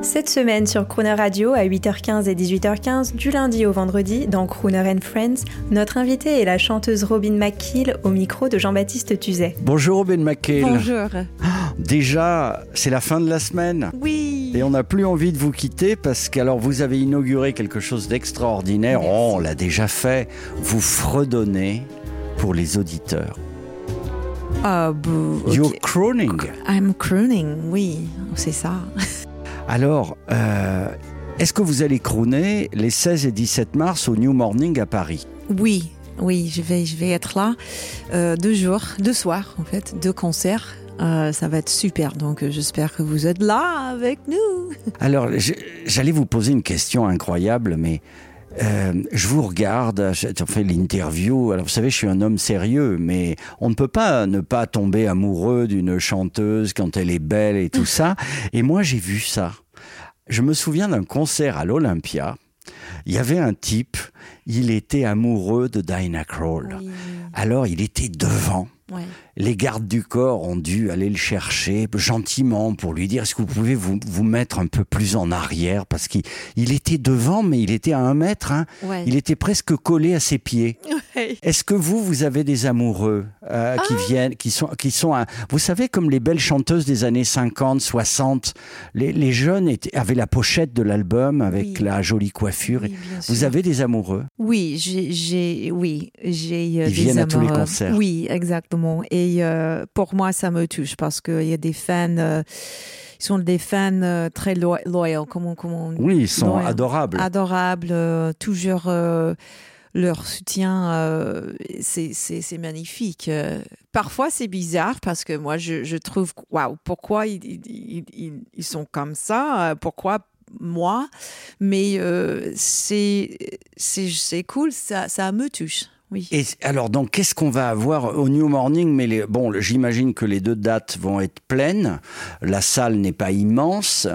Cette semaine sur Crooner Radio à 8h15 et 18h15 du lundi au vendredi dans Crooner and Friends, notre invitée est la chanteuse Robin McKeel au micro de Jean-Baptiste Tuzet. Bonjour Robin McKay. Bonjour. Déjà, c'est la fin de la semaine. Oui. Et on n'a plus envie de vous quitter parce qu'alors vous avez inauguré quelque chose d'extraordinaire. Oh, on l'a déjà fait. Vous fredonnez pour les auditeurs. Ah, boo, ok. You're crooning. I'm crooning, oui, c'est ça. Alors, euh, est-ce que vous allez crooner les 16 et 17 mars au New Morning à Paris? Oui, oui, je vais, je vais être là euh, deux jours, deux soirs en fait, deux concerts. Euh, ça va être super, donc j'espère que vous êtes là avec nous. Alors, j'allais vous poser une question incroyable, mais euh, je vous regarde, j'ai fait l'interview. Alors, vous savez, je suis un homme sérieux, mais on ne peut pas ne pas tomber amoureux d'une chanteuse quand elle est belle et tout ça. Et moi, j'ai vu ça. Je me souviens d'un concert à l'Olympia. Il y avait un type, il était amoureux de Dinah Kroll. Alors, il était devant. Ouais. Les gardes du corps ont dû aller le chercher gentiment pour lui dire est-ce que vous pouvez vous, vous mettre un peu plus en arrière? Parce qu'il il était devant mais il était à un mètre, hein. Ouais. il était presque collé à ses pieds. Ouais. Est-ce que vous, vous avez des amoureux euh, qui Ah. viennent, qui sont, qui sont, vous savez comme les belles chanteuses des années 50, 60, les, les jeunes étaient, avaient la pochette de l'album avec Oui. la jolie coiffure. Oui, vous avez des amoureux? Oui, j'ai, oui, j'ai. euh, Ils des viennent à tous les concerts. Oui, exactement. Et euh, pour moi, ça me touche parce qu'il y a des fans. euh, ils sont des fans très lo- loyaux, comment, comment Oui, ils sont loyaux. adorables. adorables, euh, toujours leur soutien, euh, c'est magnifique. Euh, parfois, c'est bizarre parce que moi, je, je trouve, waouh, pourquoi ils, ils, ils- ils- ils sont comme ça? Pourquoi moi Mais euh, c'est cool, ça, ça me touche. Oui. Et alors, donc, qu'est-ce qu'on va avoir au New Morning? Mais bon, j'imagine que les deux dates vont être pleines. La salle n'est pas immense.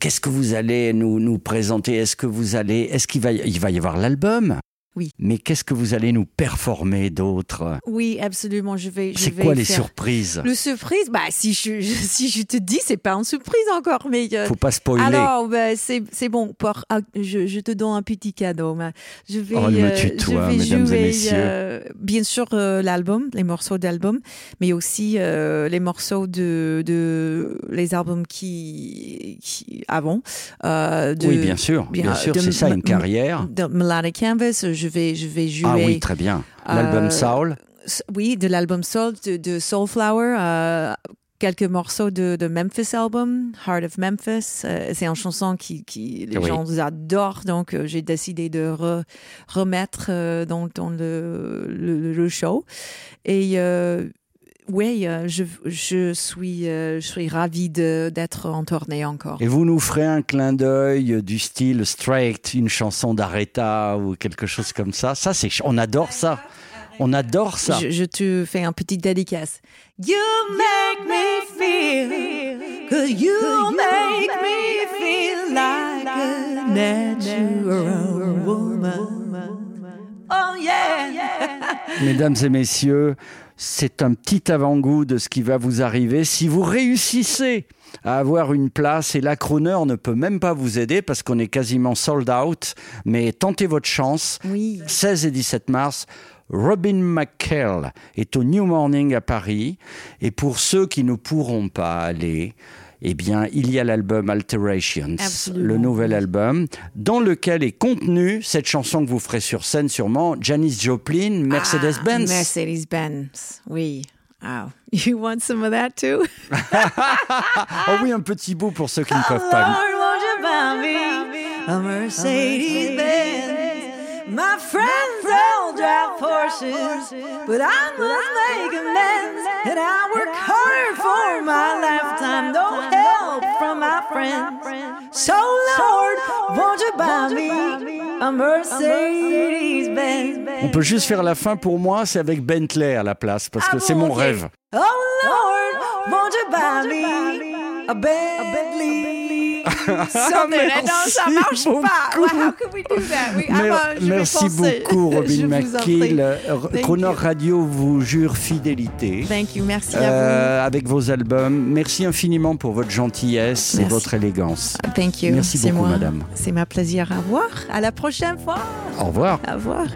Qu'est-ce que vous allez nous, nous présenter? Est-ce que vous allez Est-ce qu'il va, il va y avoir l'album? Oui. Mais qu'est-ce que vous allez nous performer d'autre? Oui, absolument. Je vais. C'est quoi les surprises? Le surprise, bah si je, je- si je te dis, c'est pas une surprise encore, mais euh, Faut pas spoiler. Alors, ben, c'est c'est bon. Pour, ah, je, je te donne un petit cadeau. Je vais, Oh, euh, tutoie, je vais mesdames et jouer, messieurs. euh, bien sûr, euh, l'album, les morceaux d'album, mais aussi les morceaux de, de les albums qui, qui avant. de, oui, bien sûr, bien, bien, sûr, c'est ça une carrière. de Melodic Canvas. Je vais, je vais jouer. Ah oui, très bien. L'album euh, Soul? Oui, de l'album Soul, de, de Soulflower, euh, quelques morceaux de, de Memphis album, Heart of Memphis. Euh, c'est une chanson qui, qui les Oui. gens adorent, donc euh, j'ai décidé de re- remettre euh, dans, dans le, le, le show. Et oui, euh, je, je, suis, euh, je suis ravie d'être en tournée encore. Et vous nous ferez un clin d'œil du style straight, une chanson d'Aretha ou quelque chose comme ça. Ça, c'est, on adore ça. On adore ça. Je, je te fais un petit dédicace. You make me feel, cause you make me feel like a natural woman. Oh yeah! Mesdames et messieurs, c'est un petit avant-goût de ce qui va vous arriver si vous réussissez à avoir une place et la crooner ne peut même pas vous aider parce qu'on est quasiment sold out. Mais tentez votre chance. Oui. 16 et 17 mars. Robin McKell est au New Morning à Paris. Et pour ceux qui ne pourront pas aller, eh bien, il y a l'album Alterations, Absolument, le nouvel album, dans lequel est contenue cette chanson que vous ferez sur scène sûrement, Janis Joplin, Mercedes-Benz. Ah, Mercedes-Benz, oui. Wow. You want some of that too? oh oui, un petit bout pour ceux qui ne peuvent pas. Lord, won't you buy me a Mercedes Benz? My friends ashes. But I must make amends, and I work hard for my lifetime. No help from my friends. So, Lord, won't you buy me a Mercedes Benz? On peut juste faire la fin pour moi, c'est avec Bentley à la place, parce ah que c'est mon rêve. Oh, oh Lord, won't you buy me a Bentley? something. non, ça marche beaucoup. pas. Well, how could we do that? We, ah, Mer ah, ben, merci beaucoup, Robin McKill. Euh, Cronor Radio vous jure fidélité. Thank you. Merci à euh, vous. Avec vos albums. Merci infiniment pour votre gentillesse merci. et votre élégance. Ah, thank you. Merci beaucoup, moi. madame. C'est ma plaisir. À voir. À la prochaine fois. Au revoir. Au revoir.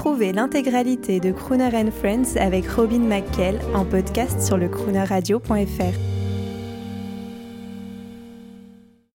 Trouvez l'intégralité de Crooner and Friends avec Robin McKell en podcast sur le croonerradio.fr.